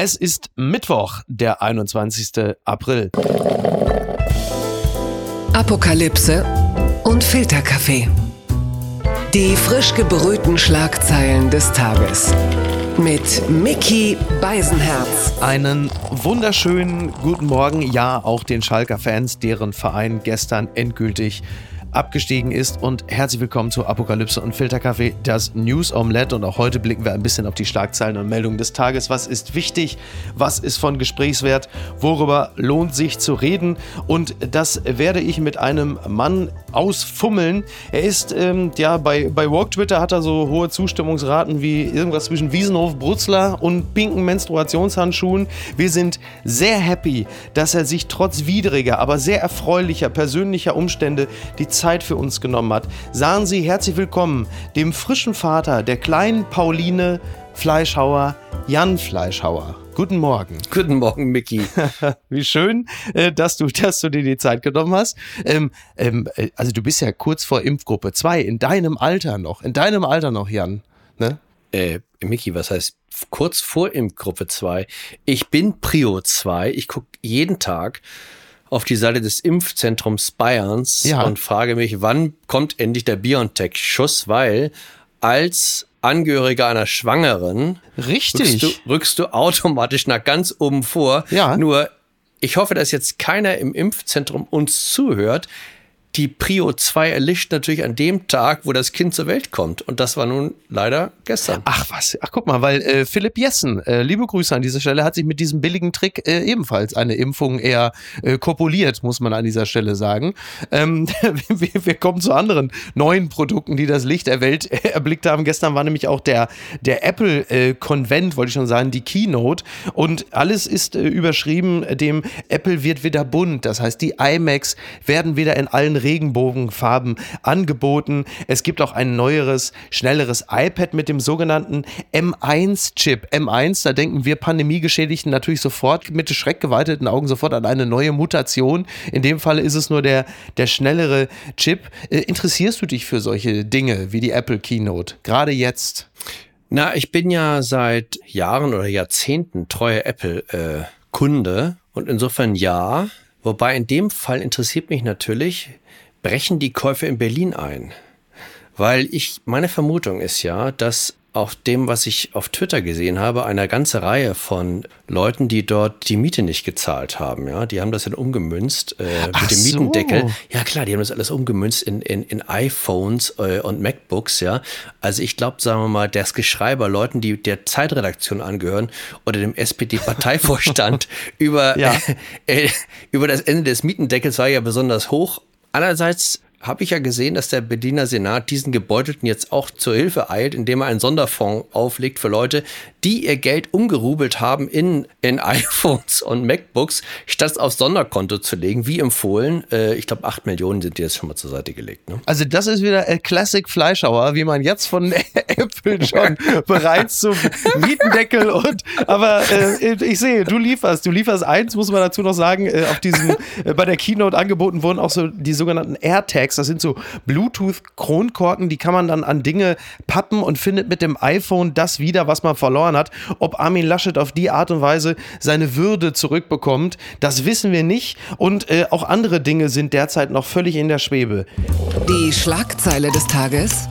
Es ist Mittwoch, der 21. April. Apokalypse und Filterkaffee. Die frisch gebrühten Schlagzeilen des Tages. Mit Mickey Beisenherz. Einen wunderschönen guten Morgen, ja, auch den Schalker Fans, deren Verein gestern endgültig abgestiegen ist. Und herzlich willkommen zu Apokalypse und Filterkaffee, das News Omelette. Und auch heute blicken wir ein bisschen auf die Schlagzeilen und Meldungen des Tages. Was ist wichtig? Was ist von Gesprächswert? Worüber lohnt sich zu reden? Und das werde ich mit einem Mann ausfummeln. Er ist, ähm, ja, bei, bei Walk Twitter hat er so hohe Zustimmungsraten wie irgendwas zwischen Wiesenhof, Brutzler und pinken Menstruationshandschuhen. Wir sind sehr happy, dass er sich trotz widriger, aber sehr erfreulicher persönlicher Umstände die Zeit für uns genommen hat. Sagen Sie herzlich willkommen dem frischen Vater der kleinen Pauline Fleischhauer, Jan Fleischhauer. Guten Morgen. Guten Morgen, Mickey. Wie schön, äh, dass du, dass du dir die Zeit genommen hast. Ähm, ähm, äh, also du bist ja kurz vor Impfgruppe 2, in deinem Alter noch, in deinem Alter noch, Jan. Ne? Äh, Mickey, was heißt kurz vor Impfgruppe 2? Ich bin Prio 2. Ich gucke jeden Tag auf die Seite des Impfzentrums Bayerns ja. und frage mich, wann kommt endlich der BioNTech-Schuss, weil als Angehöriger einer Schwangeren Richtig. Rückst du, rückst du automatisch nach ganz oben vor. Ja. Nur ich hoffe, dass jetzt keiner im Impfzentrum uns zuhört, die Prio 2 erlischt natürlich an dem Tag, wo das Kind zur Welt kommt. Und das war nun leider gestern. Ach was, ach guck mal, weil äh, Philipp Jessen, äh, liebe Grüße an dieser Stelle, hat sich mit diesem billigen Trick äh, ebenfalls eine Impfung eher äh, kopuliert, muss man an dieser Stelle sagen. Ähm, wir, wir, kommen zu anderen neuen Produkten, die das Licht der Welt äh, erblickt haben. Gestern war nämlich auch der, der Apple-Konvent, wollte ich schon sagen, die Keynote. Und alles ist äh, überschrieben, dem Apple wird wieder bunt. Das heißt, die iMacs werden wieder in allen Regenbogenfarben angeboten. Es gibt auch ein neueres, schnelleres iPad mit dem sogenannten M1-Chip. M1, da denken wir Pandemiegeschädigten natürlich sofort mit schreckgeweiteten Augen sofort an eine neue Mutation. In dem Fall ist es nur der, der schnellere Chip. Äh, interessierst du dich für solche Dinge wie die Apple Keynote? Gerade jetzt? Na, ich bin ja seit Jahren oder Jahrzehnten treuer Apple-Kunde äh, und insofern ja. Wobei in dem Fall interessiert mich natürlich, brechen die Käufe in Berlin ein? Weil ich, meine Vermutung ist ja, dass auf dem, was ich auf Twitter gesehen habe, eine ganze Reihe von Leuten, die dort die Miete nicht gezahlt haben. Ja, die haben das dann umgemünzt äh, mit dem Mietendeckel. So. Ja klar, die haben das alles umgemünzt in, in, in iPhones äh, und MacBooks. Ja, also ich glaube, sagen wir mal, das Geschrei bei Leuten, die der Zeitredaktion angehören oder dem SPD-Parteivorstand über ja. äh, über das Ende des Mietendeckels war ja besonders hoch. Allerseits habe ich ja gesehen, dass der Berliner Senat diesen Gebeutelten jetzt auch zur Hilfe eilt, indem er einen Sonderfonds auflegt für Leute, die ihr Geld umgerubelt haben in, in iPhones und MacBooks, statt es aufs Sonderkonto zu legen, wie empfohlen. Äh, ich glaube, acht Millionen sind dir jetzt schon mal zur Seite gelegt. Ne? Also das ist wieder ein Classic Fleischhauer, wie man jetzt von Apple schon bereits zum Mietendeckel und aber äh, ich sehe, du lieferst, du lieferst eins, muss man dazu noch sagen, äh, auf diesem, äh, bei der Keynote angeboten wurden auch so die sogenannten AirTags. Das sind so Bluetooth-Kronkorken, die kann man dann an Dinge pappen und findet mit dem iPhone das wieder, was man verloren verloren hat. Ob Armin Laschet auf die Art und Weise seine Würde zurückbekommt, das wissen wir nicht. Und äh, auch andere Dinge sind derzeit noch völlig in der Schwebe. Die Schlagzeile des Tages.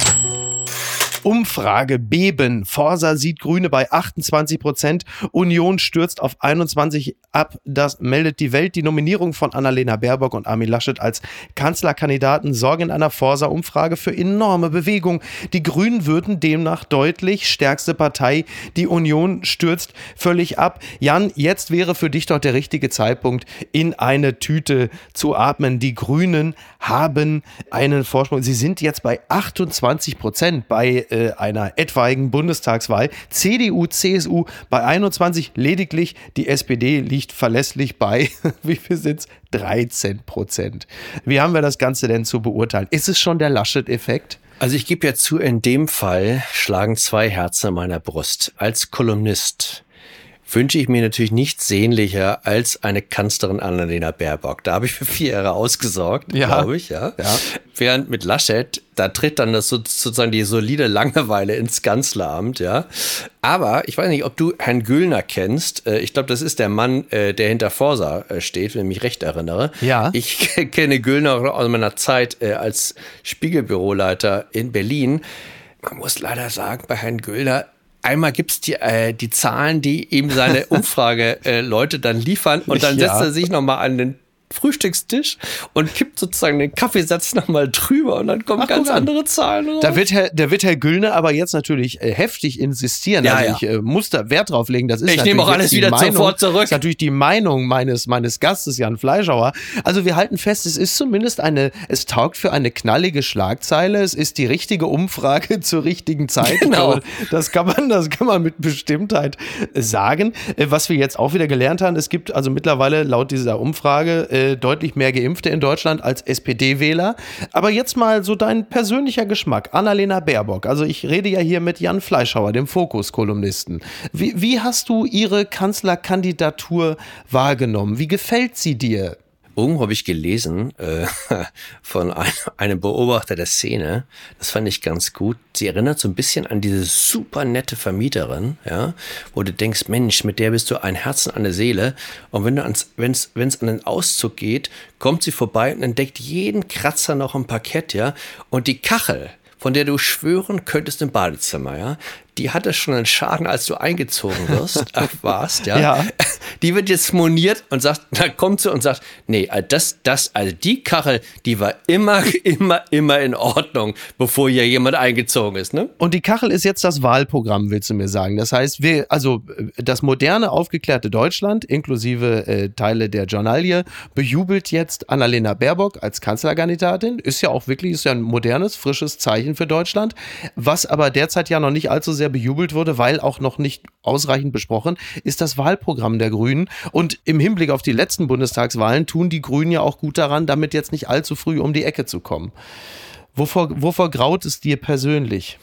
Umfrage beben. Forsa sieht Grüne bei 28 Prozent. Union stürzt auf 21 ab. Das meldet die Welt. Die Nominierung von Annalena Baerbock und Armin Laschet als Kanzlerkandidaten sorgen in einer Forsa-Umfrage für enorme Bewegung. Die Grünen würden demnach deutlich stärkste Partei. Die Union stürzt völlig ab. Jan, jetzt wäre für dich doch der richtige Zeitpunkt, in eine Tüte zu atmen. Die Grünen haben einen Vorsprung. Sie sind jetzt bei 28 Prozent bei äh, einer etwaigen Bundestagswahl. CDU, CSU bei 21 lediglich. Die SPD liegt verlässlich bei, wie viel sind es? 13 Prozent. Wie haben wir das Ganze denn zu beurteilen? Ist es schon der Laschet-Effekt? Also ich gebe ja zu, in dem Fall schlagen zwei Herzen in meiner Brust. Als Kolumnist wünsche ich mir natürlich nichts sehnlicher als eine Kanzlerin Annalena Baerbock. Da habe ich für vier Jahre ausgesorgt, ja. glaube ich, ja. ja. Während mit Laschet, da tritt dann das sozusagen die solide Langeweile ins Kanzleramt, ja. Aber ich weiß nicht, ob du Herrn Güllner kennst. Äh, ich glaube, das ist der Mann, äh, der hinter Forsa äh, steht, wenn ich mich recht erinnere. Ja. Ich kenne Güllner aus meiner Zeit als Spiegelbüroleiter in Berlin. Man muss leider sagen, bei Herrn Güllner, einmal gibt es die, äh, die Zahlen, die ihm seine Umfrageleute äh, dann liefern und dann setzt er sich nochmal an den Frühstückstisch und kippt sozusagen den Kaffeesatz nochmal drüber und dann kommen Ach, ganz andere Zahlen raus. Da wird Herr, da wird Herr Güllner aber jetzt natürlich äh, heftig insistieren. Ja, also ja. ich äh, muss da Wert drauf legen. Das ist ich nehme auch alles wieder Meinung, sofort zurück. Das ist natürlich die Meinung meines, meines Gastes, Jan Fleischauer. Also wir halten fest, es ist zumindest eine, es taugt für eine knallige Schlagzeile. Es ist die richtige Umfrage zur richtigen Zeit. Genau. Das kann man, das kann man mit Bestimmtheit sagen. Äh, was wir jetzt auch wieder gelernt haben, es gibt also mittlerweile laut dieser Umfrage äh, deutlich mehr Geimpfte in Deutschland als SPD-Wähler. Aber jetzt mal so dein persönlicher Geschmack. Annalena Baerbock. Also ich rede ja hier mit Jan Fleischhauer, dem Fokus-Kolumnisten. Wie, wie hast du ihre Kanzlerkandidatur wahrgenommen? Wie gefällt sie dir? Irgendwo habe ich gelesen äh, von ein, einem Beobachter der Szene, das fand ich ganz gut. Sie erinnert so ein bisschen an diese super nette Vermieterin, ja, wo du denkst, Mensch, mit der bist du ein Herz und eine Seele. Und wenn du ans, wenn's, wenn's an den Auszug geht, kommt sie vorbei und entdeckt jeden Kratzer noch im Parkett, ja. Und die Kachel, von der du schwören könntest im Badezimmer, ja, die hatte schon einen Schaden, als du eingezogen wirst, äh, warst, ja? ja. Die wird jetzt moniert und sagt, da kommt sie und sagt, nee, äh, das, das, also die Kachel, die war immer, immer, immer in Ordnung, bevor hier jemand eingezogen ist, ne? Und die Kachel ist jetzt das Wahlprogramm, willst du mir sagen? Das heißt, wir, also das moderne, aufgeklärte Deutschland, inklusive äh, Teile der Journalie, bejubelt jetzt Annalena Baerbock als Kanzlerkandidatin. Ist ja auch wirklich, ist ja ein modernes, frisches Zeichen für Deutschland, was aber derzeit ja noch nicht allzu sehr sehr bejubelt wurde, weil auch noch nicht ausreichend besprochen, ist das Wahlprogramm der Grünen. Und im Hinblick auf die letzten Bundestagswahlen tun die Grünen ja auch gut daran, damit jetzt nicht allzu früh um die Ecke zu kommen. Wovor, wovor graut es dir persönlich?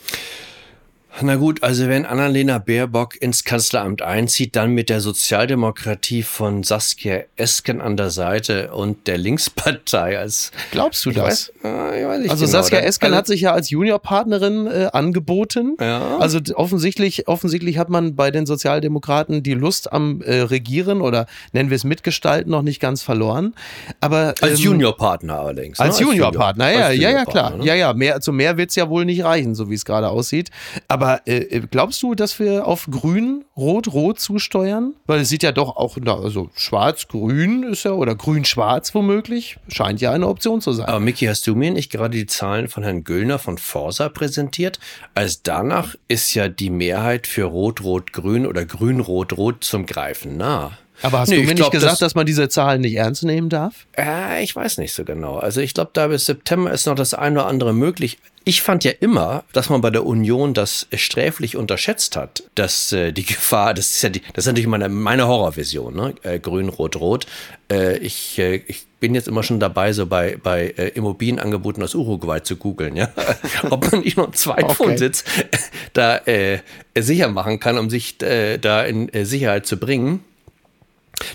Na gut, also wenn Annalena Baerbock ins Kanzleramt einzieht, dann mit der Sozialdemokratie von Saskia Esken an der Seite und der Linkspartei als. Glaubst du das? Weiß, äh, ich weiß nicht also genau. Saskia Esken also, hat sich ja als Juniorpartnerin äh, angeboten. Ja. Also offensichtlich, offensichtlich hat man bei den Sozialdemokraten die Lust am äh, Regieren oder nennen wir es Mitgestalten noch nicht ganz verloren. Aber als ähm, Juniorpartner allerdings. Als, ne? Juniorpartner, ja, ja, ja, klar. Ne? Ja, ja, mehr, zu mehr wird es ja wohl nicht reichen, so wie es gerade aussieht. Aber aber äh, äh, glaubst du, dass wir auf grün, rot, rot zusteuern? Weil es sieht ja doch auch, also schwarz-grün ist ja, oder grün-schwarz womöglich, scheint ja eine Option zu sein. Aber Miki, hast du mir nicht gerade die Zahlen von Herrn Göllner von Forsa präsentiert? Als danach ist ja die Mehrheit für rot-rot-grün oder grün-rot-rot zum Greifen nah. Aber hast nee, du mir nicht glaub, gesagt, das, dass man diese Zahlen nicht ernst nehmen darf? Äh, ich weiß nicht so genau. Also ich glaube, da bis September ist noch das eine oder andere möglich. Ich fand ja immer, dass man bei der Union das sträflich unterschätzt hat, dass äh, die Gefahr, das ist ja die, das ist natürlich meine, meine Horrorvision, ne? Äh, Grün, Rot, Rot. Äh, ich, äh, ich bin jetzt immer schon dabei, so bei, bei äh, Immobilienangeboten aus Uruguay zu googeln, ja. Ob man nicht noch einen Zweitwohnsitz okay. da äh, sicher machen kann, um sich äh, da in äh, Sicherheit zu bringen.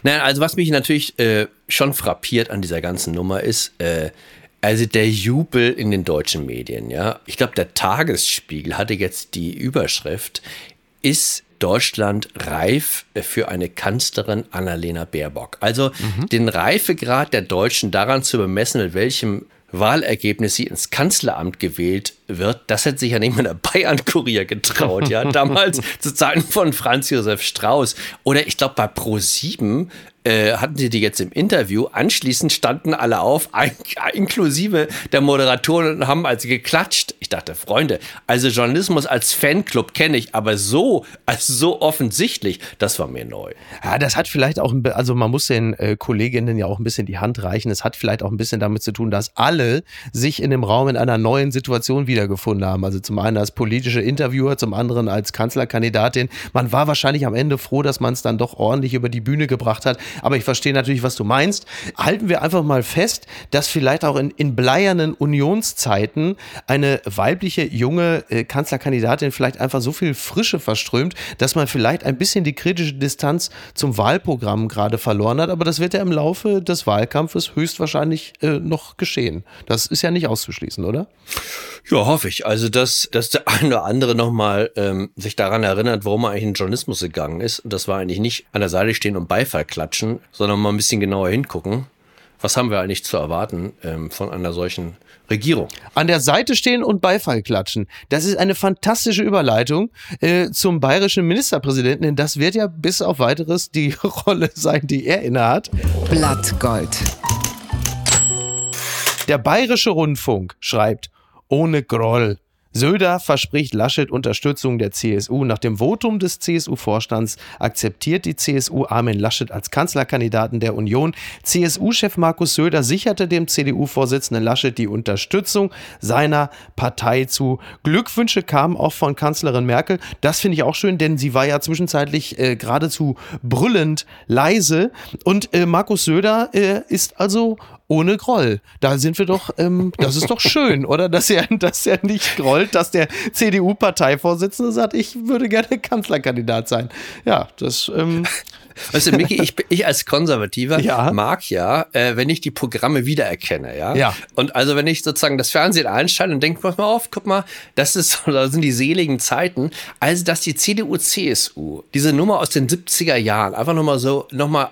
Naja, also was mich natürlich äh, schon frappiert an dieser ganzen Nummer ist, äh, also der Jubel in den deutschen Medien, ja. Ich glaube, der Tagesspiegel hatte jetzt die Überschrift, ist Deutschland reif für eine Kanzlerin Annalena Baerbock. Also mhm. den Reifegrad der Deutschen daran zu bemessen, mit welchem Wahlergebnis sie ins Kanzleramt gewählt wird, das hätte sich ja nicht mal der Bayern-Kurier getraut, ja, damals zu Zeiten von Franz Josef Strauß. Oder ich glaube bei Pro7 äh, hatten sie die jetzt im Interview. Anschließend standen alle auf, ein, inklusive der Moderatoren, und haben also geklatscht. Ich dachte, Freunde, also Journalismus als Fanclub kenne ich, aber so, als so offensichtlich, das war mir neu. Ja, das hat vielleicht auch, also man muss den äh, Kolleginnen ja auch ein bisschen die Hand reichen. Es hat vielleicht auch ein bisschen damit zu tun, dass alle sich in dem Raum in einer neuen Situation wiedergefunden haben. Also zum einen als politische Interviewer, zum anderen als Kanzlerkandidatin. Man war wahrscheinlich am Ende froh, dass man es dann doch ordentlich über die Bühne gebracht hat Aber ich verstehe natürlich, was du meinst. Halten wir einfach mal fest, dass vielleicht auch in, in bleiernen Unionszeiten eine weibliche junge äh, Kanzlerkandidatin vielleicht einfach so viel Frische verströmt, dass man vielleicht ein bisschen die kritische Distanz zum Wahlprogramm gerade verloren hat. Aber das wird ja im Laufe des Wahlkampfes höchstwahrscheinlich äh, noch geschehen. Das ist ja nicht auszuschließen, oder? Ja, hoffe ich. Also, dass, dass der eine oder andere nochmal ähm, sich daran erinnert, warum er eigentlich in den Journalismus gegangen ist. Und das war eigentlich nicht an der Seite stehen und Beifall klatschen, sondern mal ein bisschen genauer hingucken. Was haben wir eigentlich zu erwarten ähm, von einer solchen Regierung? An der Seite stehen und Beifall klatschen. Das ist eine fantastische Überleitung äh, zum bayerischen Ministerpräsidenten, denn das wird ja bis auf weiteres die Rolle sein, die er innehat. Blattgold. Der Bayerische Rundfunk schreibt, ohne Groll. Söder verspricht Laschet Unterstützung der CSU. Nach dem Votum des CSU-Vorstands akzeptiert die CSU Armin Laschet als Kanzlerkandidaten der Union. CSU-Chef Markus Söder sicherte dem CDU-Vorsitzenden Laschet die Unterstützung seiner Partei zu. Glückwünsche kamen auch von Kanzlerin Merkel. Das finde ich auch schön, denn sie war ja zwischenzeitlich äh, geradezu brüllend leise. Und äh, Markus Söder äh, ist also ohne Groll. Da sind wir doch, ähm, das ist doch schön, oder? Dass er, dass er nicht grollt, dass der CDU-Parteivorsitzende sagt, ich würde gerne Kanzlerkandidat sein. Ja, das. Ähm, Weißt du, Micky, ich, ich als Konservativer ja. mag ja, äh, wenn ich die Programme wiedererkenne, ja? ja. Und also wenn ich sozusagen das Fernsehen einschalte und denke, pass mal auf, guck mal, das ist, das sind die seligen Zeiten, also dass die CDU, CSU diese Nummer aus den 70er Jahren einfach nochmal so, nochmal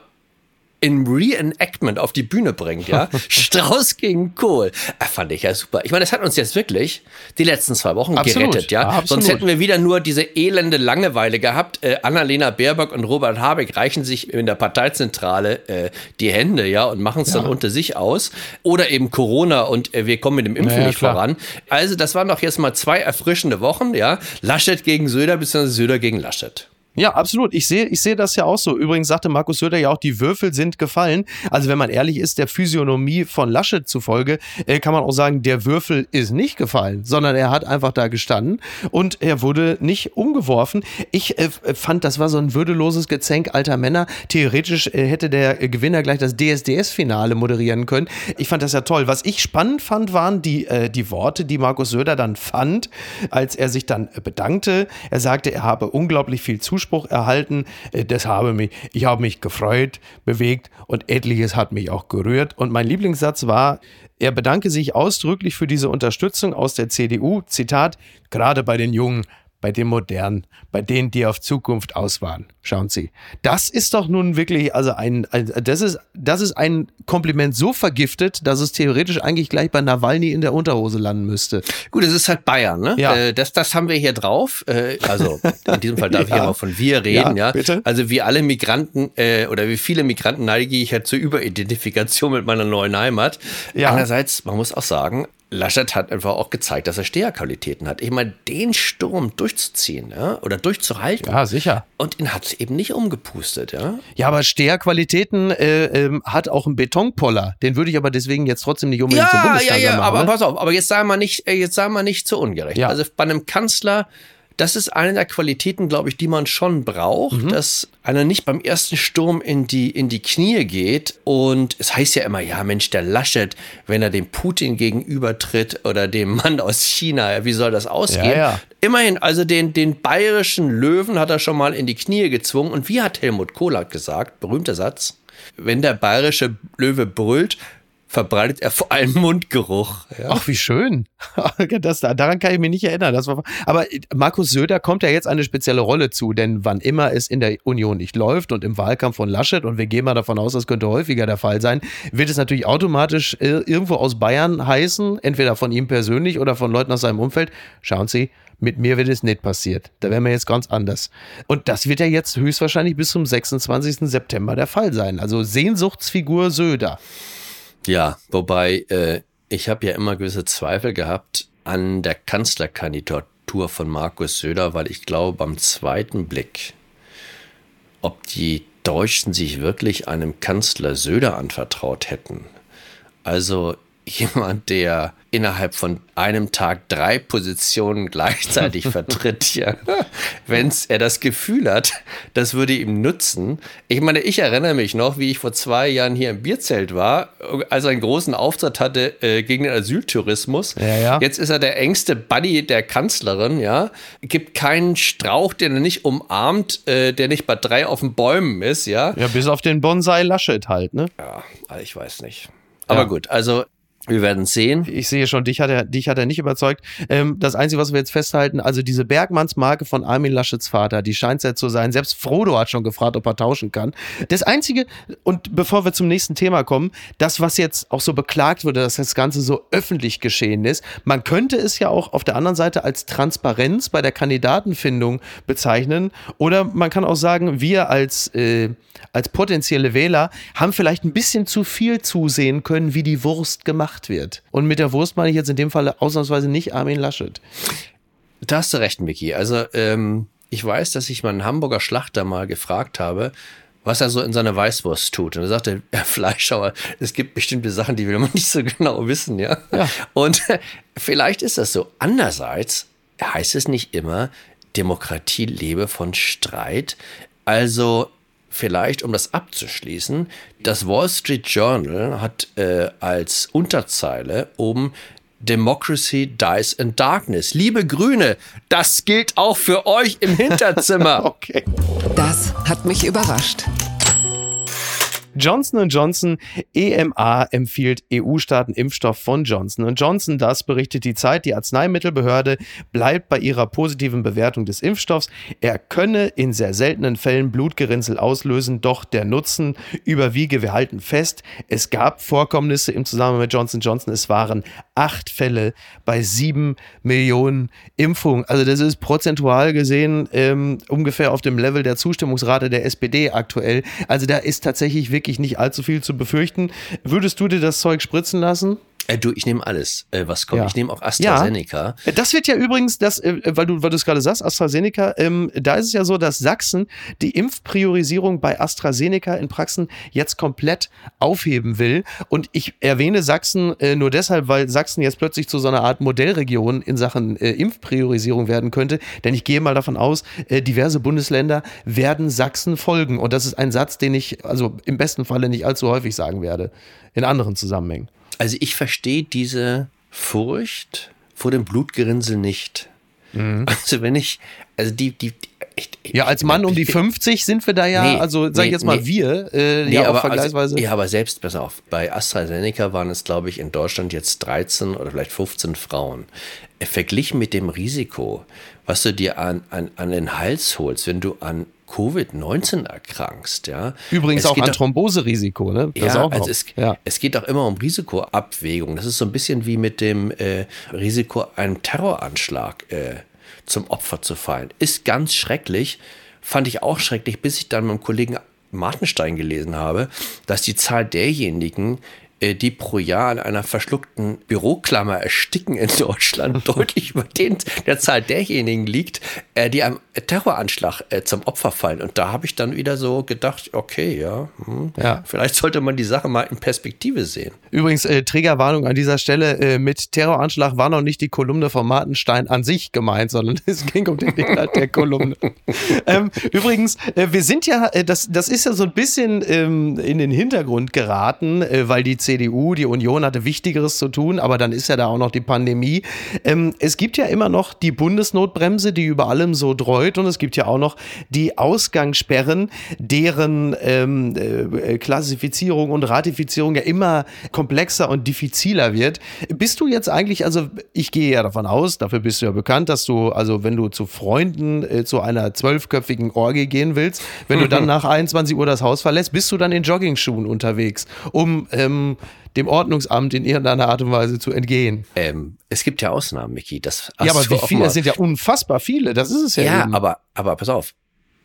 in Reenactment auf die Bühne bringt, ja. Strauß gegen Kohl. Äh, fand ich ja super. Ich meine, das hat uns jetzt wirklich die letzten zwei Wochen absolut, gerettet, ja. Absolut. Sonst hätten wir wieder nur diese elende Langeweile gehabt. Äh, Annalena Baerbock und Robert Habeck reichen sich in der Parteizentrale äh, die Hände, ja, und machen es ja. dann unter sich aus. Oder eben Corona und äh, wir kommen mit dem Impfen naja, nicht klar. voran. Also, das waren doch jetzt mal zwei erfrischende Wochen, ja. Laschet gegen Söder, beziehungsweise Söder gegen Laschet. Ja, absolut. Ich sehe ich sehe das ja auch so. Übrigens sagte Markus Söder ja auch, die Würfel sind gefallen. Also wenn man ehrlich ist, der Physiognomie von Laschet zufolge, äh, kann man auch sagen, der Würfel ist nicht gefallen, sondern er hat einfach da gestanden und er wurde nicht umgeworfen. Ich äh, fand, das war so ein würdeloses Gezänk alter Männer. Theoretisch äh, hätte der Gewinner gleich das DSDS-Finale moderieren können. Ich fand das ja toll. Was ich spannend fand, waren die, äh, die Worte, die Markus Söder dann fand, als er sich dann bedankte. Er sagte, er habe unglaublich viel Zuspruch Zuspruch erhalten. Äh, das habe mich, ich habe mich gefreut, bewegt und etliches hat mich auch gerührt. Und mein Lieblingssatz war, er bedanke sich ausdrücklich für diese Unterstützung aus der CDU. Zitat, gerade bei den Jungen bei den modernen, bei denen, die auf Zukunft aus waren. Schauen Sie. Das ist doch nun wirklich, also ein, ein, das ist, das ist ein Kompliment so vergiftet, dass es theoretisch eigentlich gleich bei Nawalny in der Unterhose landen müsste. Gut, es ist halt Bayern, ne? Ja. Äh, das, das haben wir hier drauf. Äh, also in diesem Fall darf ja. ich ja mal von wir reden, ja. ja. Bitte? Also wie alle Migranten äh, oder wie viele Migranten neige ich halt zur Überidentifikation mit meiner neuen Heimat. Ja. Andererseits, man muss auch sagen, Laschet hat einfach auch gezeigt, dass er Steherqualitäten hat. Ich meine, den Sturm durchzuziehen ja, oder durchzuhalten. Ja, sicher. Und ihn hat es eben nicht umgepustet. Ja, ja aber Steherqualitäten äh, äh, hat auch ein Betonpoller. Den würde ich aber deswegen jetzt trotzdem nicht unbedingt ja, zum Bundeskanzler ja, ja, machen. Aber ne? pass auf, aber jetzt sagen wir nicht, äh, jetzt sagen wir nicht zu ungerecht. Ja. Also bei einem Kanzler das ist eine der Qualitäten, glaube ich, die man schon braucht, mhm. dass einer nicht beim ersten Sturm in die, in die Knie geht. Und es heißt ja immer, ja, Mensch, der Laschet, wenn er dem Putin gegenübertritt oder dem Mann aus China, wie soll das ausgehen? Ja, ja. Immerhin, also den, den bayerischen Löwen hat er schon mal in die Knie gezwungen. Und wie hat Helmut Kohl gesagt, berühmter Satz, wenn der bayerische Löwe brüllt, verbreitet er vor allem Mundgeruch. Ja. Ach, wie schön. Das, daran kann ich mich nicht erinnern. War, aber Markus Söder kommt ja jetzt eine spezielle Rolle zu, denn wann immer es in der Union nicht läuft und im Wahlkampf von Laschet, und wir gehen mal davon aus, das könnte häufiger der Fall sein, wird es natürlich automatisch äh, irgendwo aus Bayern heißen, entweder von ihm persönlich oder von Leuten aus seinem Umfeld. Schauen Sie, mit mir wird es nicht passiert. Da wären wir jetzt ganz anders. Und das wird ja jetzt höchstwahrscheinlich bis zum 26. September der Fall sein. Also Sehnsuchtsfigur Söder. Ja, wobei äh, ich habe ja immer gewisse Zweifel gehabt an der Kanzlerkandidatur von Markus Söder, weil ich glaube, beim zweiten Blick, ob die Deutschen sich wirklich einem Kanzler Söder anvertraut hätten. Also jemand, der innerhalb von einem Tag drei Positionen gleichzeitig vertritt, ja, wenn er das Gefühl hat, das würde ihm nutzen. Ich meine, ich erinnere mich noch, wie ich vor zwei Jahren hier im Bierzelt war, als er einen großen Auftritt hatte äh, gegen den Asyltourismus. Ja, ja. Jetzt ist er der engste Buddy der Kanzlerin, ja. Gibt keinen Strauch, den er nicht umarmt, äh, der nicht bei drei auf den Bäumen ist, ja. Ja, bis auf den Bonsai Laschet halt, ne? Ja, ich weiß nicht. Aber Ja. gut, also wir werden sehen. Ich sehe schon, dich hat er, dich hat er nicht überzeugt. Ähm, das Einzige, was wir jetzt festhalten, also diese Bergmannsmarke von Armin Laschets Vater, die scheint ja zu sein. Selbst Frodo hat schon gefragt, ob er tauschen kann. Das Einzige, und bevor wir zum nächsten Thema kommen, das, was jetzt auch so beklagt wurde, dass das Ganze so öffentlich geschehen ist, man könnte es ja auch auf der anderen Seite als Transparenz bei der Kandidatenfindung bezeichnen. Oder man kann auch sagen, wir als, äh, als potenzielle Wähler haben vielleicht ein bisschen zu viel zusehen können, wie die Wurst gemacht wird. Und mit der Wurst meine ich jetzt in dem Fall ausnahmsweise nicht Armin Laschet. Da hast du recht, Micky. Also ähm, ich weiß, dass ich meinen Hamburger Schlachter mal gefragt habe, was er so in seiner Weißwurst tut. Und er sagte, ja, Fleischhauer, es gibt bestimmte Sachen, die will man nicht so genau wissen, ja. Ja. Und äh, vielleicht ist das so. Andererseits heißt es nicht immer, Demokratie lebe von Streit. Also vielleicht, um das abzuschließen, das Wall Street Journal hat äh, als Unterzeile oben Democracy dies in darkness. Liebe Grüne, das gilt auch für euch im Hinterzimmer. Okay. Das hat mich überrascht. Johnson Johnson EMA empfiehlt EU-Staaten Impfstoff von Johnson Johnson. Das berichtet die Zeit. Die Arzneimittelbehörde bleibt bei ihrer positiven Bewertung des Impfstoffs. Er könne in sehr seltenen Fällen Blutgerinnsel auslösen, doch der Nutzen überwiege. Wir halten fest, es gab Vorkommnisse im Zusammenhang mit Johnson Johnson. Es waren acht Fälle bei sieben Millionen Impfungen. Also das ist prozentual gesehen ähm, ungefähr auf dem Level der Zustimmungsrate der SPD aktuell. Also da ist tatsächlich wirklich nicht allzu viel zu befürchten. Würdest du dir das Zeug spritzen lassen? Äh, du, ich nehme alles, äh, was kommt. Ja. Ich nehme auch AstraZeneca. Das wird ja übrigens, das, äh, weil du, weil du es gerade sagst, AstraZeneca, ähm, da ist es ja so, dass Sachsen die Impfpriorisierung bei AstraZeneca in Praxen jetzt komplett aufheben will. Und ich erwähne Sachsen äh, nur deshalb, weil Sachsen jetzt plötzlich zu so einer Art Modellregion in Sachen äh, Impfpriorisierung werden könnte. Denn ich gehe mal davon aus, äh, diverse Bundesländer werden Sachsen folgen. Und das ist ein Satz, den ich also im besten Falle nicht allzu häufig sagen werde. In anderen Zusammenhängen. Also ich verstehe diese Furcht vor dem Blutgerinnsel nicht. Also wenn ich, also die, die, die ich, Mhm. Ja, als Mann um die 50 sind wir da ja, Nee, also sag ich nee, jetzt mal nee. wir, äh, ja aber vergleichsweise. Also, ja, aber selbst, pass auf, bei AstraZeneca waren es, glaube ich, in Deutschland jetzt 13 oder vielleicht 15 Frauen. Verglichen mit dem Risiko, was du dir an, an, an den Hals holst, wenn du an Covid-19 erkrankst, ja. Übrigens Es auch an Thromboserisiko, ne? Das ja, also es, ja. es geht auch immer um Risikoabwägung. Das ist so ein bisschen wie mit dem äh, Risiko, einem Terroranschlag äh, zum Opfer zu fallen. Ist ganz schrecklich. Fand ich auch schrecklich, bis ich dann mit dem Kollegen Martenstein gelesen habe, dass die Zahl derjenigen, die pro Jahr an einer verschluckten Büroklammer ersticken in Deutschland, deutlich über den, der Zahl derjenigen liegt, äh, die einem Terroranschlag äh, zum Opfer fallen. Und da habe ich dann wieder so gedacht, okay, ja, hm, Ja. vielleicht sollte man die Sache mal in Perspektive sehen. Übrigens, äh, Triggerwarnung an dieser Stelle, äh, mit Terroranschlag war noch nicht die Kolumne von Martenstein an sich gemeint, sondern es ging um den Inhalt der Kolumne. ähm, übrigens, äh, wir sind ja, äh, das, das ist ja so ein bisschen ähm, in den Hintergrund geraten, äh, weil die CDU, die Union hatte Wichtigeres zu tun, aber dann ist ja da auch noch die Pandemie. Ähm, es gibt ja immer noch die Bundesnotbremse, die über allem so dreut und es gibt ja auch noch die Ausgangssperren, deren ähm, äh, Klassifizierung und Ratifizierung ja immer komplexer und diffiziler wird. Bist du jetzt eigentlich, also ich gehe ja davon aus, dafür bist du ja bekannt, dass du, also wenn du zu Freunden äh, zu einer zwölfköpfigen Orgie gehen willst, wenn du dann nach 21 Uhr das Haus verlässt, bist du dann in Joggingschuhen unterwegs, um ähm, dem Ordnungsamt in irgendeiner Art und Weise zu entgehen. Ähm, es gibt ja Ausnahmen, Micky. Das ja, aber wie viele? Es sind ja unfassbar viele. Das ist es ja. Ja, eben. aber, aber pass auf.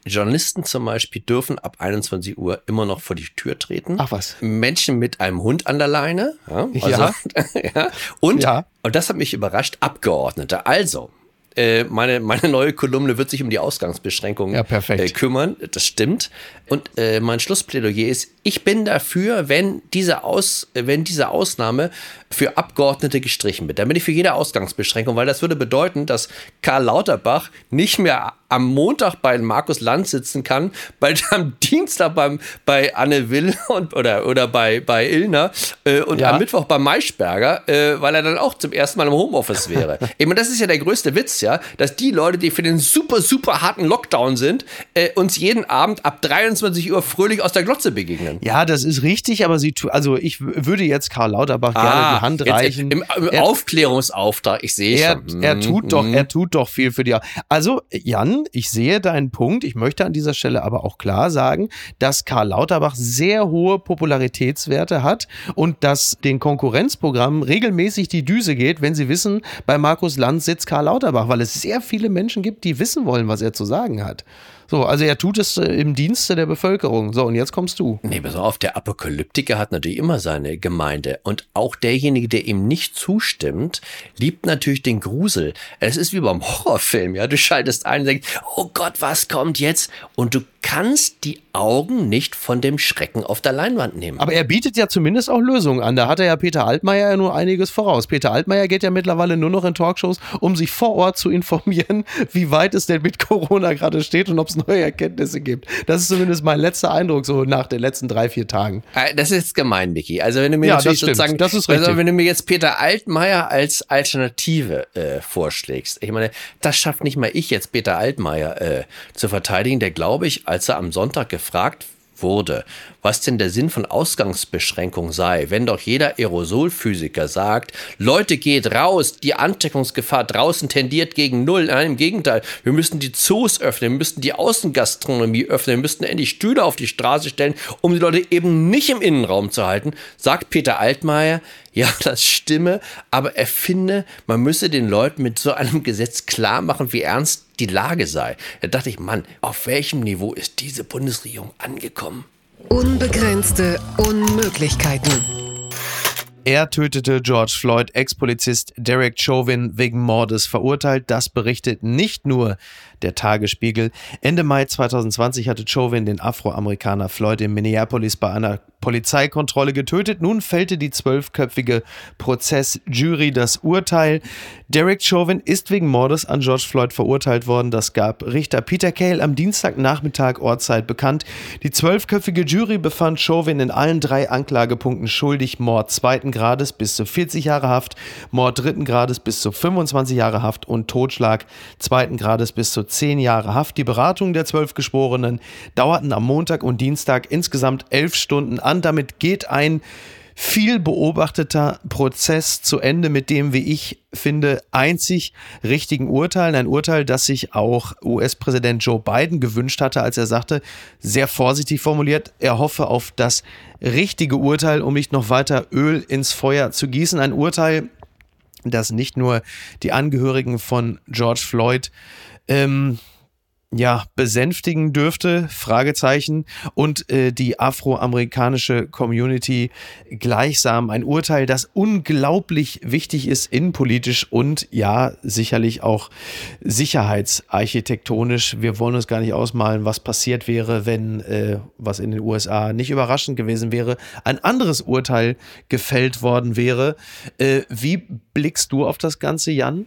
Journalisten zum Beispiel dürfen ab 21 Uhr immer noch vor die Tür treten. Ach was. Menschen mit einem Hund an der Leine. Ja. Also, Ja. ja. Und, Ja. und das hat mich überrascht, Abgeordnete. Also, Äh, meine, meine neue Kolumne wird sich um die Ausgangsbeschränkungen ja, äh, kümmern. Das stimmt. Und äh, mein Schlussplädoyer ist, ich bin dafür, wenn diese, Aus, wenn diese Ausnahme für Abgeordnete gestrichen wird. Dann bin ich für jede Ausgangsbeschränkung, weil das würde bedeuten, dass Karl Lauterbach nicht mehr am Montag bei Markus Land sitzen kann, bald am Dienstag beim, bei Anne Will und, oder, oder bei, bei Illner äh, und ja. am Mittwoch bei Maischberger, äh, weil er dann auch zum ersten Mal im Homeoffice wäre. ich meine, das ist ja der größte Witz, ja, dass die Leute, die für den super, super harten Lockdown sind, äh, uns jeden Abend ab 23 Uhr fröhlich aus der Glotze begegnen. Ja, das ist richtig, aber sie, also ich würde jetzt Karl Lauterbach ah, gerne die Hand reichen. Im, im er, Aufklärungsauftrag, ich sehe er, schon. Er tut doch, er tut doch viel für die. Also, Jan, ich sehe deinen Punkt. Ich möchte an dieser Stelle aber auch klar sagen, dass Karl Lauterbach sehr hohe Popularitätswerte hat und dass den Konkurrenzprogrammen regelmäßig die Düse geht, wenn sie wissen, bei Markus Lanz sitzt Karl Lauterbach, weil es sehr viele Menschen gibt, die wissen wollen, was er zu sagen hat. So, also er tut es äh, im Dienste der Bevölkerung. So, und jetzt kommst du. Nee, pass auf, der Apokalyptiker hat natürlich immer seine Gemeinde. Und auch derjenige, der ihm nicht zustimmt, liebt natürlich den Grusel. Es ist wie beim Horrorfilm, ja. Du schaltest ein und denkst, oh Gott, was kommt jetzt? Und du kannst die Augen nicht von dem Schrecken auf der Leinwand nehmen. Aber er bietet ja zumindest auch Lösungen an. Da hat er ja Peter Altmaier ja nur einiges voraus. Peter Altmaier geht ja mittlerweile nur noch in Talkshows, um sich vor Ort zu informieren, wie weit es denn mit Corona gerade steht und ob es neue Erkenntnisse gibt. Das ist zumindest mein letzter Eindruck so nach den letzten drei, vier Tagen. Äh, das ist gemein, Micky. Also wenn du mir ja, natürlich sozusagen, das ist richtig. Also wenn du mir jetzt Peter Altmaier als Alternative äh, vorschlägst, ich meine, das schafft nicht mal ich jetzt Peter Altmaier äh, zu verteidigen, der glaube ich, als er am Sonntag gefragt wurde, was denn der Sinn von Ausgangsbeschränkung sei, wenn doch jeder Aerosolphysiker sagt, Leute geht raus, die Ansteckungsgefahr draußen tendiert gegen Null. Nein, im Gegenteil, wir müssen die Zoos öffnen, wir müssten die Außengastronomie öffnen, wir müssten endlich Stühle auf die Straße stellen, um die Leute eben nicht im Innenraum zu halten, sagt Peter Altmaier, ja, das stimme, aber er finde, man müsse den Leuten mit so einem Gesetz klar machen, wie ernst die Lage sei. Da dachte ich, Mann, auf welchem Niveau ist diese Bundesregierung angekommen? Unbegrenzte Unmöglichkeiten. Er tötete George Floyd, Ex-Polizist Derek Chauvin wegen Mordes verurteilt. Das berichtet nicht nur der Tagesspiegel. Ende Mai 2020 hatte Chauvin den Afroamerikaner Floyd in Minneapolis bei einer Polizeikontrolle getötet. Nun fällte die zwölfköpfige Prozessjury das Urteil. Derek Chauvin ist wegen Mordes an George Floyd verurteilt worden. Das gab Richter Peter Cale am Dienstagnachmittag Ortszeit bekannt. Die zwölfköpfige Jury befand Chauvin in allen drei Anklagepunkten schuldig. Mord zweiten Grades bis zu 40 Jahre Haft, Mord dritten Grades bis zu 25 Jahre Haft und Totschlag zweiten Grades bis zu zehn Jahre Haft. Die Beratungen der zwölf Geschworenen dauerten am Montag und Dienstag insgesamt elf Stunden an. Damit geht ein viel beobachteter Prozess zu Ende mit dem, wie ich finde, einzig richtigen Urteil. Ein Urteil, das sich auch US-Präsident Joe Biden gewünscht hatte, als er sagte, sehr vorsichtig formuliert, er hoffe auf das richtige Urteil, um nicht noch weiter Öl ins Feuer zu gießen. Ein Urteil, das nicht nur die Angehörigen von George Floyd ähm, ja, besänftigen dürfte, Fragezeichen, und äh, die afroamerikanische Community gleichsam ein Urteil, das unglaublich wichtig ist innenpolitisch und ja, sicherlich auch sicherheitsarchitektonisch. Wir wollen uns gar nicht ausmalen, was passiert wäre, wenn, äh, was in den USA nicht überraschend gewesen wäre, ein anderes Urteil gefällt worden wäre. Äh, wie blickst du auf das Ganze, Jan?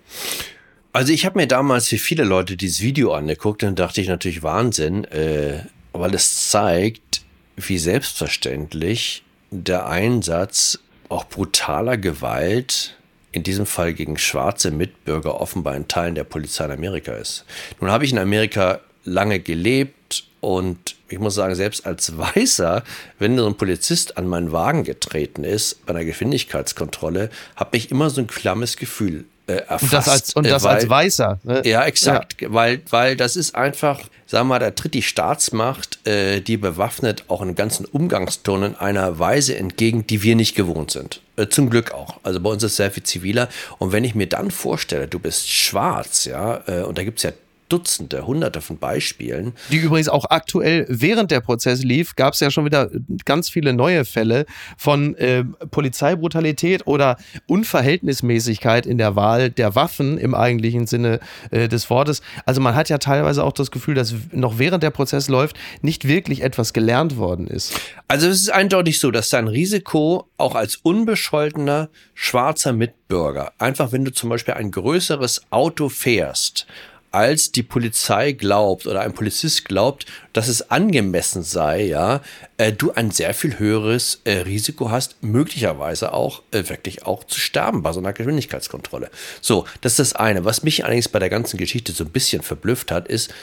Also ich habe mir damals für viele Leute dieses Video angeguckt und dachte ich natürlich Wahnsinn, äh, weil es zeigt, wie selbstverständlich der Einsatz auch brutaler Gewalt, in diesem Fall gegen schwarze Mitbürger, offenbar in Teilen der Polizei in Amerika ist. Nun habe ich in Amerika lange gelebt und ich muss sagen, selbst als Weißer, wenn so ein Polizist an meinen Wagen getreten ist bei einer Geschwindigkeitskontrolle, habe ich immer so ein klammes Gefühl äh, erfasst. Und das als, und das weil, als Weißer. Ne? Ja, exakt. Ja. Weil, weil das ist einfach, sagen wir mal, da tritt die Staatsmacht, äh, die bewaffnet auch in ganzen Umgangsturnen einer Weise entgegen, die wir nicht gewohnt sind. Äh, zum Glück auch. Also bei uns ist es sehr viel ziviler. Und wenn ich mir dann vorstelle, du bist schwarz, ja, äh, und da gibt es ja Dutzende, Hunderte von Beispielen. Die übrigens auch aktuell während der Prozess lief, gab es ja schon wieder ganz viele neue Fälle von äh, Polizeibrutalität oder Unverhältnismäßigkeit in der Wahl der Waffen im eigentlichen Sinne äh, des Wortes. Also man hat ja teilweise auch das Gefühl, dass noch während der Prozess läuft, nicht wirklich etwas gelernt worden ist. Also es ist eindeutig so, dass dein Risiko auch als unbescholtener schwarzer Mitbürger, einfach wenn du zum Beispiel ein größeres Auto fährst, als die Polizei glaubt oder ein Polizist glaubt, dass es angemessen sei, ja, äh, du ein sehr viel höheres äh, Risiko hast, möglicherweise auch äh, wirklich auch zu sterben bei so einer Geschwindigkeitskontrolle. So, das ist das eine. Was mich allerdings bei der ganzen Geschichte so ein bisschen verblüfft hat, ist,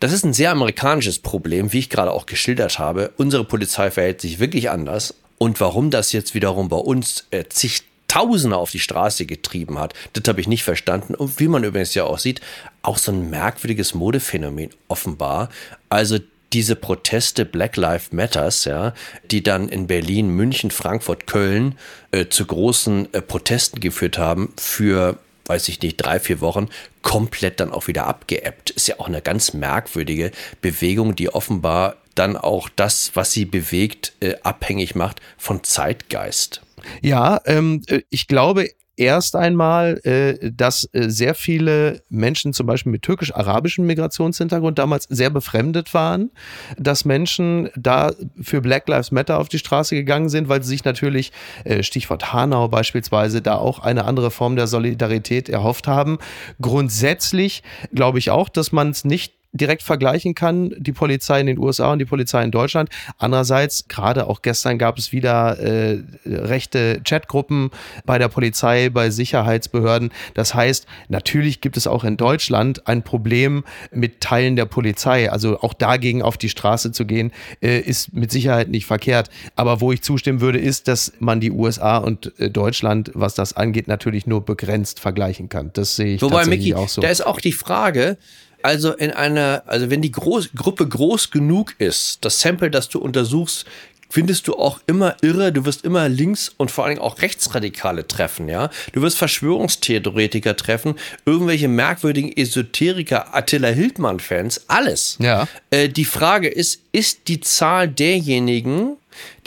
das ist ein sehr amerikanisches Problem, wie ich gerade auch geschildert habe. Unsere Polizei verhält sich wirklich anders. Und warum das jetzt wiederum bei uns äh, zig Tausende auf die Straße getrieben hat. Das habe ich nicht verstanden. Und wie man übrigens ja auch sieht, auch so ein merkwürdiges Modephänomen offenbar. Also diese Proteste Black Lives Matters, ja, die dann in Berlin, München, Frankfurt, Köln äh, zu großen äh, Protesten geführt haben für weiß ich nicht, drei, vier Wochen komplett dann auch wieder abgeebbt. Ist ja auch eine ganz merkwürdige Bewegung, die offenbar dann auch das, was sie bewegt, äh, abhängig macht von Zeitgeist. Ja, ähm, äh, ich glaube erst einmal, äh, dass äh, sehr viele Menschen zum Beispiel mit türkisch-arabischem Migrationshintergrund damals sehr befremdet waren, dass Menschen da für Black Lives Matter auf die Straße gegangen sind, weil sie sich natürlich, Stichwort Hanau beispielsweise, da auch eine andere Form der Solidarität erhofft haben. Grundsätzlich glaube ich auch, dass man es nicht direkt vergleichen kann, die Polizei in den USA und die Polizei in Deutschland. Andererseits, gerade auch gestern gab es wieder äh, rechte Chatgruppen bei der Polizei, bei Sicherheitsbehörden. Das heißt, natürlich gibt es auch in Deutschland ein Problem mit Teilen der Polizei. Also auch dagegen auf die Straße zu gehen, äh, ist mit Sicherheit nicht verkehrt. Aber wo ich zustimmen würde, ist, dass man die USA und äh, Deutschland, was das angeht, natürlich nur begrenzt vergleichen kann. Das sehe ich Wobei, tatsächlich Mickey, auch so. Da ist auch die Frage, also in einer, also wenn die Groß Gruppe groß genug ist, das Sample, das du untersuchst, findest du auch immer irre, du wirst immer links und vor allen Dingen auch Rechtsradikale treffen, ja. Du wirst Verschwörungstheoretiker treffen, irgendwelche merkwürdigen Esoteriker, Attila Hildmann-Fans, alles. Ja. Äh, die Frage ist, ist die Zahl derjenigen,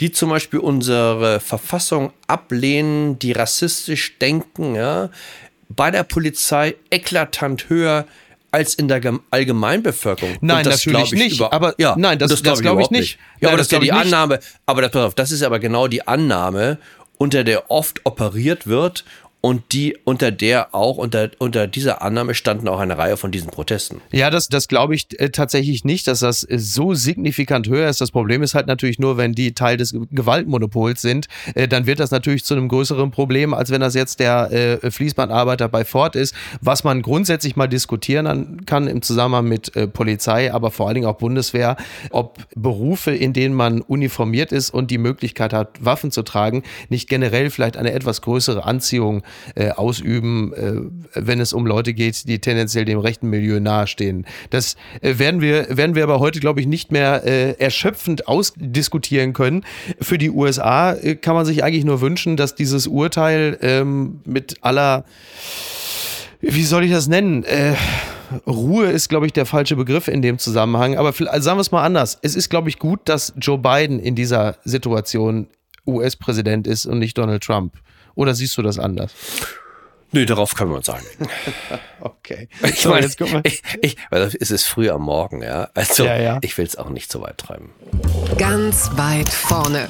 die zum Beispiel unsere Verfassung ablehnen, die rassistisch denken, ja, bei der Polizei eklatant höher als in der Allgemeinbevölkerung. Nein, natürlich nicht. Über, aber ja, nein, das, das glaube glaub ich, nicht. Ja, aber das, das ist ja die Annahme. Aber das, das ist aber genau die Annahme, unter der oft operiert wird und die unter der auch unter unter dieser Annahme standen auch eine Reihe von diesen Protesten. Ja, das das glaube ich äh, tatsächlich nicht, dass das äh, so signifikant höher ist. Das Problem ist halt natürlich nur, wenn die Teil des Gewaltmonopols sind, äh, dann wird das natürlich zu einem größeren Problem, als wenn das jetzt der Fließbandarbeiter bei Ford ist, was man grundsätzlich mal diskutieren kann im Zusammenhang mit Polizei, aber vor allen Dingen auch Bundeswehr, ob Berufe, in denen man uniformiert ist und die Möglichkeit hat, Waffen zu tragen, nicht generell vielleicht eine etwas größere Anziehung äh, ausüben, äh, wenn es um Leute geht, die tendenziell dem rechten Milieu nahestehen. Das äh, werden wir, werden wir aber heute, glaube ich, nicht mehr äh, erschöpfend ausdiskutieren können. Für die USA äh, kann man sich eigentlich nur wünschen, dass dieses Urteil ähm, mit aller, wie soll ich das nennen? Ruhe ist, glaube ich, der falsche Begriff in dem Zusammenhang. Aber also sagen wir es mal anders. Es ist, glaube ich, gut, dass Joe Biden in dieser Situation US-Präsident ist und nicht Donald Trump. Oder siehst du das anders? Nö, darauf können wir uns einigen. okay. Ich meine, jetzt guck mal. Ich, ich, weil es ist früh am Morgen, ja. Also ja, ja. ich will es auch nicht so weit treiben. Ganz weit vorne.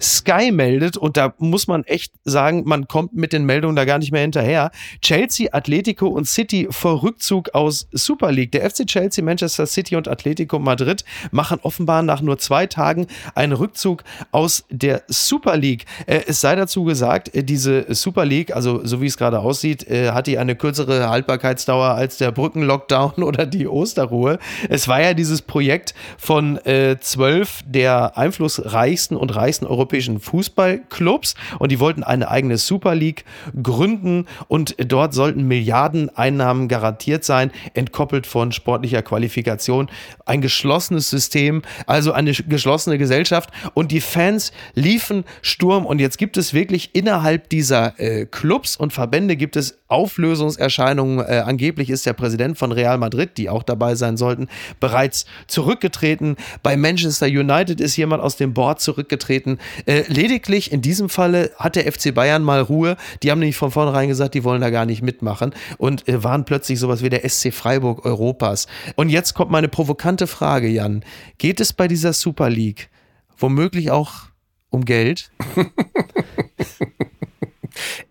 Sky meldet, und da muss man echt sagen, man kommt mit den Meldungen da gar nicht mehr hinterher. Chelsea, Atletico und City vor Rückzug aus Super League. Der FC Chelsea, Manchester City und Atletico Madrid machen offenbar nach nur zwei Tagen einen Rückzug aus der Super League. Äh, es sei dazu gesagt, äh, diese Super League, also so wie es gerade aussieht, äh, hat die eine kürzere Haltbarkeitsdauer als der Brückenlockdown oder die Osterruhe. Es war ja dieses Projekt von zwölf der einflussreichsten und reichsten europäischen europäischen Fußballclubs und die wollten eine eigene Super League gründen und dort sollten Milliarden Einnahmen garantiert sein, entkoppelt von sportlicher Qualifikation. Ein geschlossenes System, also eine geschlossene Gesellschaft und die Fans liefen Sturm und jetzt gibt es wirklich innerhalb dieser äh, Clubs und Verbände gibt es Auflösungserscheinungen. Äh, angeblich ist der Präsident von Real Madrid, die auch dabei sein sollten, bereits zurückgetreten. Bei Manchester United ist jemand aus dem Board zurückgetreten. Äh, lediglich in diesem Falle hat der FC Bayern mal Ruhe. Die haben nämlich von vornherein gesagt, die wollen da gar nicht mitmachen und äh, waren plötzlich sowas wie der SC Freiburg Europas. Und jetzt kommt meine provokante Frage, Jan. Geht es bei dieser Super League womöglich auch um Geld?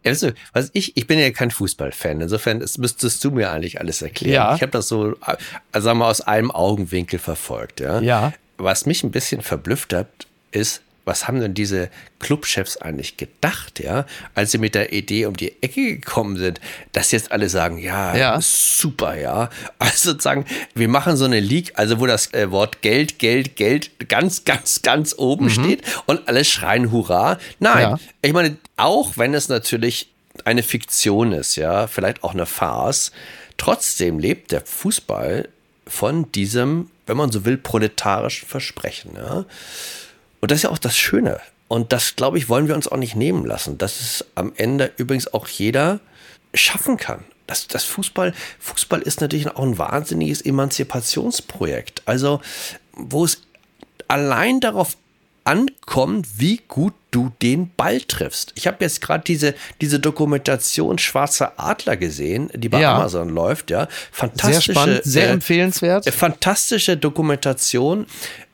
Also, was ich, ich bin ja kein Fußballfan. Insofern das müsstest du mir eigentlich alles erklären. Ja. Ich habe das so, also sagen wir, aus einem Augenwinkel verfolgt. Ja. ja. Was mich ein bisschen verblüfft hat, ist, was haben denn diese Clubchefs eigentlich gedacht, ja, als sie mit der Idee um die Ecke gekommen sind, dass jetzt alle sagen, ja, ja. super, ja. Also sozusagen, wir machen so eine League, also wo das äh, Wort Geld, Geld, Geld ganz, ganz, ganz oben mhm. steht und alle schreien Hurra. Nein, ja. ich meine, auch wenn es natürlich eine Fiktion ist, ja, vielleicht auch eine Farce, trotzdem lebt der Fußball von diesem, wenn man so will, proletarischen Versprechen, ja. Und das ist ja auch das Schöne. Und das, glaube ich, wollen wir uns auch nicht nehmen lassen, dass es am Ende übrigens auch jeder schaffen kann. Das, das Fußball, Fußball ist natürlich auch ein wahnsinniges Emanzipationsprojekt. Also, wo es allein darauf ankommt, wie gut du den Ball triffst. Ich habe jetzt gerade diese, diese Dokumentation Schwarzer Adler gesehen, die bei ja. Amazon läuft, ja. Fantastische, sehr spannend, sehr äh, empfehlenswert. Äh, fantastische Dokumentation,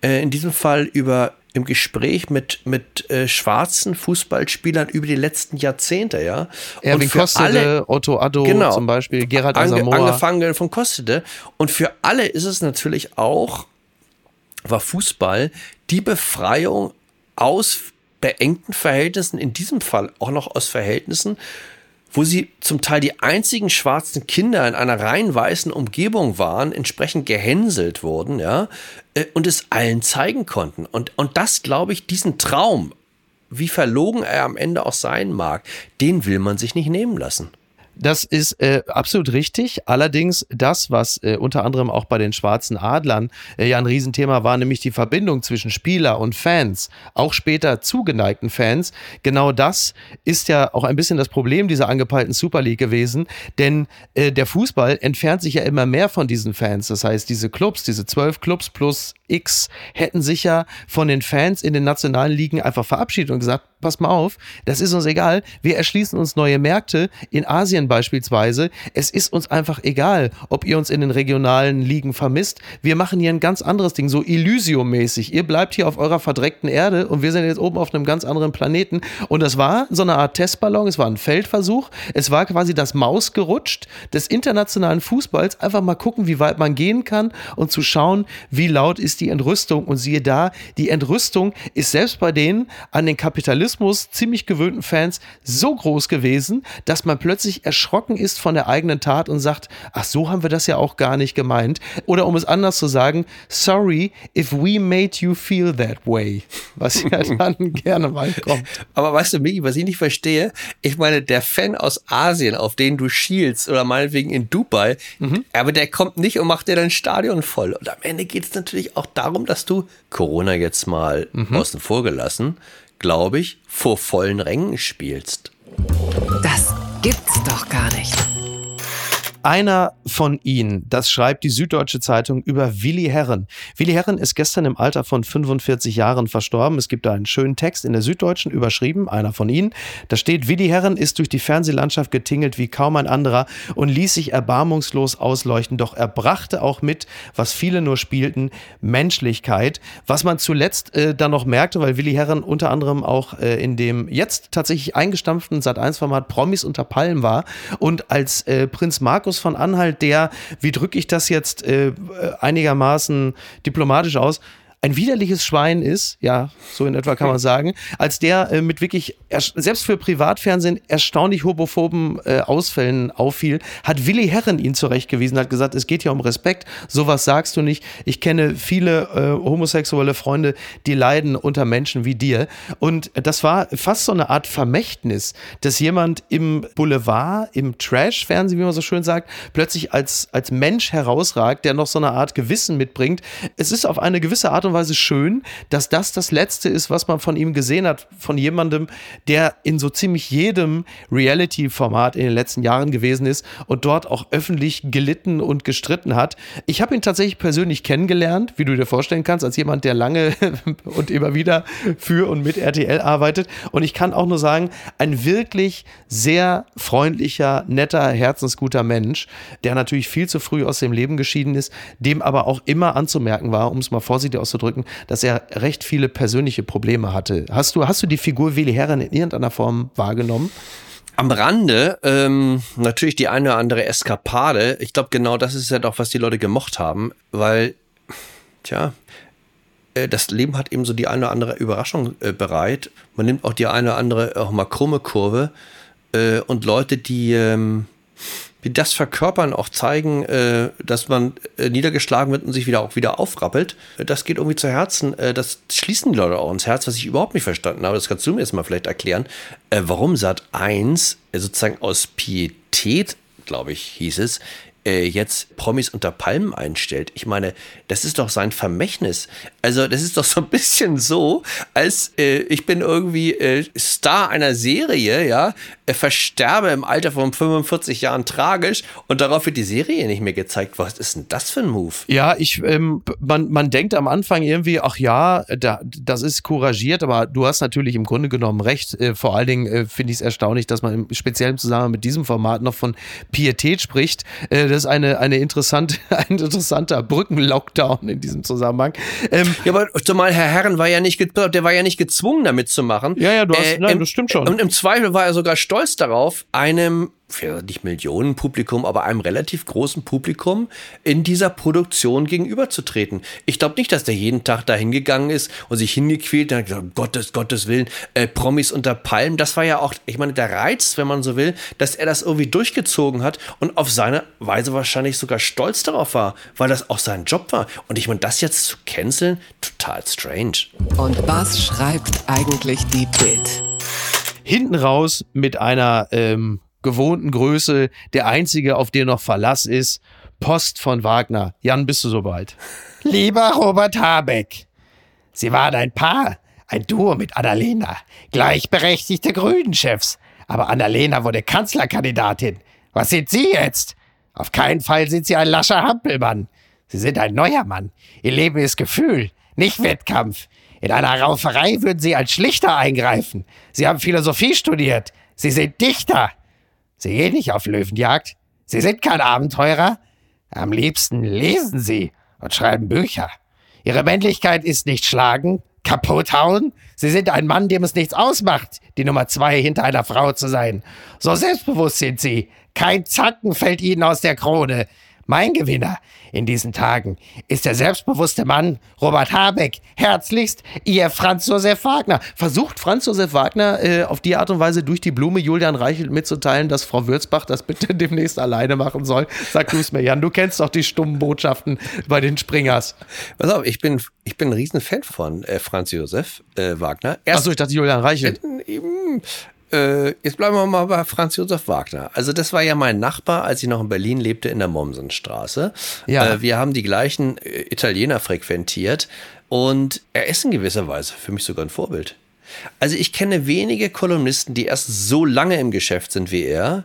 äh, in diesem Fall über im Gespräch mit, mit äh, schwarzen Fußballspielern über die letzten Jahrzehnte, ja. Erwin Kostede, alle, Otto Addo genau, zum Beispiel, Gerhard Asamoah. Ange, angefangen von Kostede. Und für alle ist es natürlich auch, war Fußball die Befreiung aus beengten Verhältnissen, in diesem Fall auch noch aus Verhältnissen, wo sie zum Teil die einzigen schwarzen Kinder in einer rein weißen Umgebung waren, entsprechend gehänselt wurden, ja, äh, und es allen zeigen konnten. Und, und das, glaube ich, diesen Traum, wie verlogen er am Ende auch sein mag, den will man sich nicht nehmen lassen. Das ist äh, absolut richtig. Allerdings das, was äh, unter anderem auch bei den Schwarzen Adlern äh, ja ein Riesenthema war, nämlich die Verbindung zwischen Spieler und Fans, auch später zugeneigten Fans. Genau das ist ja auch ein bisschen das Problem dieser angepeilten Super League gewesen, denn äh, der Fußball entfernt sich ja immer mehr von diesen Fans. Das heißt, diese Clubs, diese zwölf Clubs plus X hätten sich ja von den Fans in den nationalen Ligen einfach verabschiedet und gesagt, pass mal auf, das ist uns egal. Wir erschließen uns neue Märkte in Asien beispielsweise. Es ist uns einfach egal, ob ihr uns in den regionalen Ligen vermisst. Wir machen hier ein ganz anderes Ding, so Elysium-mäßig. Ihr bleibt hier auf eurer verdreckten Erde und wir sind jetzt oben auf einem ganz anderen Planeten. Und das war so eine Art Testballon, es war ein Feldversuch. Es war quasi das Mausgerutscht des internationalen Fußballs. Einfach mal gucken, wie weit man gehen kann und zu schauen, wie laut ist die Entrüstung. Und siehe da, die Entrüstung ist selbst bei denen an den Kapitalismus ziemlich gewöhnten Fans so groß gewesen, dass man plötzlich erschrocken ist von der eigenen Tat und sagt, ach so haben wir das ja auch gar nicht gemeint. Oder um es anders zu sagen, sorry if we made you feel that way. Was ja dann gerne mal kommt. Aber weißt du, Miki, was ich nicht verstehe, ich meine, der Fan aus Asien, auf den du schielst oder meinetwegen in Dubai, mhm. aber der kommt nicht und macht dir dein Stadion voll. Und am Ende geht es natürlich auch darum, dass du Corona jetzt mal mhm. außen vor gelassen, glaube ich, vor vollen Rängen spielst. Das gibt's doch gar nicht. Einer von ihnen, das schreibt die Süddeutsche Zeitung über Willi Herren. Willi Herren ist gestern im Alter von 45 Jahren verstorben. Es gibt da einen schönen Text in der Süddeutschen überschrieben, einer von ihnen. Da steht, Willi Herren ist durch die Fernsehlandschaft getingelt wie kaum ein anderer und ließ sich erbarmungslos ausleuchten. Doch er brachte auch mit, was viele nur spielten, Menschlichkeit. Was man zuletzt äh, dann noch merkte, weil Willi Herren unter anderem auch äh, in dem jetzt tatsächlich eingestampften Sat1-Format Promis unter Palmen war und als äh, Prinz Markus Markus von Anhalt, der, wie drücke ich das jetzt äh, einigermaßen diplomatisch aus, ein widerliches Schwein ist, ja, so in etwa kann man sagen, als der äh, mit wirklich, selbst für Privatfernsehen, erstaunlich homophoben äh, Ausfällen auffiel, hat Willi Herren ihn zurechtgewiesen, hat gesagt, es geht ja um Respekt, sowas sagst du nicht. Ich kenne viele äh, homosexuelle Freunde, die leiden unter Menschen wie dir. Und das war fast so eine Art Vermächtnis, dass jemand im Boulevard, im Trash-Fernsehen, wie man so schön sagt, plötzlich als, als Mensch herausragt, der noch so eine Art Gewissen mitbringt. Es ist auf eine gewisse Art und Weise schön, dass das das Letzte ist, was man von ihm gesehen hat, von jemandem, der in so ziemlich jedem Reality-Format in den letzten Jahren gewesen ist und dort auch öffentlich gelitten und gestritten hat. Ich habe ihn tatsächlich persönlich kennengelernt, wie du dir vorstellen kannst, als jemand, der lange und immer wieder für und mit RTL arbeitet. Und ich kann auch nur sagen, ein wirklich sehr freundlicher, netter, herzensguter Mensch, der natürlich viel zu früh aus dem Leben geschieden ist, dem aber auch immer anzumerken war, um es mal vorsichtig auszudrücken, dass er recht viele persönliche Probleme hatte. Hast du, hast du die Figur Willi Herren in irgendeiner Form wahrgenommen? Am Rande ähm, natürlich die eine oder andere Eskapade. Ich glaube, genau das ist ja doch, was die Leute gemocht haben, weil, tja, äh, das Leben hat eben so die eine oder andere Überraschung äh, bereit. Man nimmt auch die eine oder andere auch mal krumme Kurve äh, und Leute, die ähm, wie das verkörpern, auch zeigen, äh, dass man äh, niedergeschlagen wird und sich wieder auch wieder aufrappelt, das geht irgendwie zu Herzen. Äh, das schließen die Leute auch ins Herz, was ich überhaupt nicht verstanden habe. Das kannst du mir jetzt mal vielleicht erklären, äh, warum Sat 1 äh, sozusagen aus Pietät, glaube ich, hieß es, äh, jetzt Promis unter Palmen einstellt. Ich meine, das ist doch sein Vermächtnis. Also das ist doch so ein bisschen so, als äh, ich bin irgendwie äh, Star einer Serie, ja, äh, versterbe im Alter von 45 Jahren tragisch und darauf wird die Serie nicht mehr gezeigt. Was ist denn das für ein Move? Ja, ich, ähm, man, man denkt am Anfang irgendwie, ach ja, da, das ist couragiert, aber du hast natürlich im Grunde genommen recht. Äh, vor allen Dingen äh, finde ich es erstaunlich, dass man im speziellen Zusammenhang mit diesem Format noch von Pietät spricht. Äh, das ist eine, eine interessante, ein interessanter Brückenlockdown in diesem Zusammenhang. Ähm, ja, aber zumal Herr Herren war ja nicht, der war ja nicht gezwungen, damit zu machen. Ja, ja, du hast, äh, nein, das stimmt schon. Und im Zweifel war er sogar stolz darauf, einem nicht Millionen Publikum, aber einem relativ großen Publikum in dieser Produktion gegenüberzutreten. Ich glaube nicht, dass der jeden Tag da hingegangen ist und sich hingequält und hat gesagt, Gottes, Gottes Willen, äh, Promis unter Palmen. Das war ja auch, ich meine, der Reiz, wenn man so will, dass er das irgendwie durchgezogen hat und auf seine Weise wahrscheinlich sogar stolz darauf war, weil das auch sein Job war. Und ich meine, das jetzt zu canceln, total strange. Und was schreibt eigentlich die Bild? Hinten raus mit einer ähm, gewohnten Größe, der einzige, auf den noch Verlass ist. Post von Wagner. Jan, bist du soweit? Lieber Robert Habeck, Sie waren ein Paar, ein Duo mit Annalena, gleichberechtigte Grünen-Chefs. Aber Annalena wurde Kanzlerkandidatin. Was sind Sie jetzt? Auf keinen Fall sind Sie ein lascher Hampelmann. Sie sind ein neuer Mann. Ihr Leben ist Gefühl, nicht Wettkampf. In einer Rauferei würden Sie als Schlichter eingreifen. Sie haben Philosophie studiert. Sie sind Dichter. Sie gehen nicht auf Löwenjagd. Sie sind kein Abenteurer. Am liebsten lesen Sie und schreiben Bücher. Ihre Männlichkeit ist nicht schlagen, kaputt hauen. Sie sind ein Mann, dem es nichts ausmacht, die Nummer zwei hinter einer Frau zu sein. So selbstbewusst sind Sie. Kein Zacken fällt Ihnen aus der Krone. Mein Gewinner in diesen Tagen ist der selbstbewusste Mann Robert Habeck. Herzlichst, Ihr Franz Josef Wagner. Versucht Franz Josef Wagner äh, auf die Art und Weise durch die Blume Julian Reichelt mitzuteilen, dass Frau Würzbach das bitte demnächst alleine machen soll? Sag du es mir, Jan. Du kennst doch die stummen Botschaften bei den Springers. Pass auf, ich bin, ich bin ein Riesenfan von äh, Franz Josef äh, Wagner. Achso, ich dachte Julian Reichelt. Äh, jetzt bleiben wir mal bei Franz Josef Wagner. Also das war ja mein Nachbar, als ich noch in Berlin lebte, in der Mommsenstraße. Ja. Äh, wir haben die gleichen äh, Italiener frequentiert und er ist in gewisser Weise für mich sogar ein Vorbild. Also ich kenne wenige Kolumnisten, die erst so lange im Geschäft sind wie er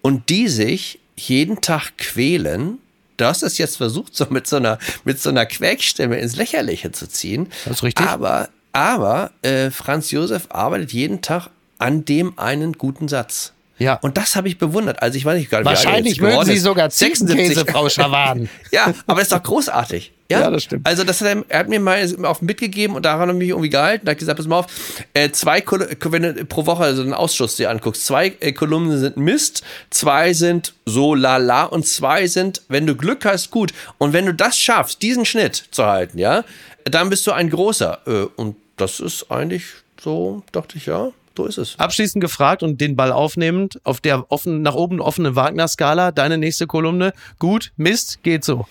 und die sich jeden Tag quälen, Du hast es jetzt versucht, so mit so einer, mit so einer Quäkstimme ins Lächerliche zu ziehen. Das ist richtig. Aber, aber äh, Franz Josef arbeitet jeden Tag an dem einen guten Satz. Ja. Und das habe ich bewundert. Also ich weiß nicht gar nicht, Wahrscheinlich mögen Sie sogar Ziegenkäse, Frau Schawan. ja, aber ist doch großartig. Ja, Ja, das stimmt. Also das hat er, er hat mir mal auf mitgegeben und daran habe ich mich irgendwie gehalten. Da hat gesagt, pass mal auf, äh, zwei Kol wenn du pro Woche also den Ausschuss dir anguckst, zwei äh, Kolumnen sind Mist, zwei sind so lala und zwei sind, wenn du Glück hast, gut. Und wenn du das schaffst, diesen Schnitt zu halten, ja, dann bist du ein großer. Äh, und das ist eigentlich so, dachte ich, ja, so ist es. Abschließend gefragt und den Ball aufnehmend, auf der offen, nach oben offenen Wagner-Skala, deine nächste Kolumne, gut, Mist, geht so.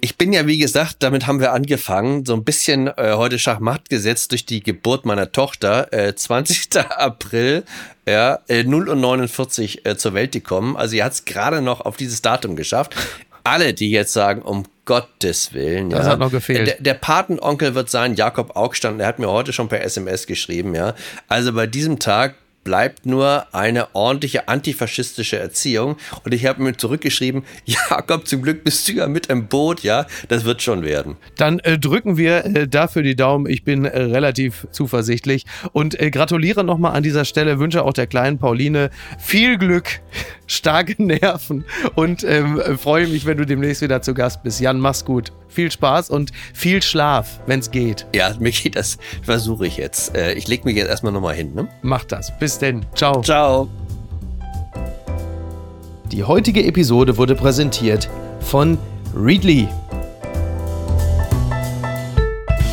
Ich bin ja, wie gesagt, damit haben wir angefangen, so ein bisschen äh, heute Schachmatt gesetzt durch die Geburt meiner Tochter, äh, 20. April, ja, äh, 0 und 49 äh, zur Welt gekommen. Also ihr hat es gerade noch auf dieses Datum geschafft. Alle, die jetzt sagen, um Gottes Willen. Das ja, hat noch gefehlt. Der, der Patenonkel wird sein, Jakob Augstand, der hat mir heute schon per SMS geschrieben, ja. Also bei diesem Tag bleibt nur eine ordentliche antifaschistische Erziehung. Und ich habe mir zurückgeschrieben, Jakob, zum Glück bist du ja mit im Boot, ja, das wird schon werden. Dann äh, drücken wir äh, dafür die Daumen. Ich bin äh, relativ zuversichtlich und äh, gratuliere nochmal an dieser Stelle, wünsche auch der kleinen Pauline viel Glück, starke Nerven und ähm, äh, freue mich, wenn du demnächst wieder zu Gast bist. Jan, mach's gut. Viel Spaß und viel Schlaf, wenn's geht. Ja, Micky, das versuche ich jetzt. Äh, Ich lege mich jetzt erstmal nochmal hin, ne? Mach das. Bis denn. Ciao. Ciao. Die heutige Episode wurde präsentiert von Readly.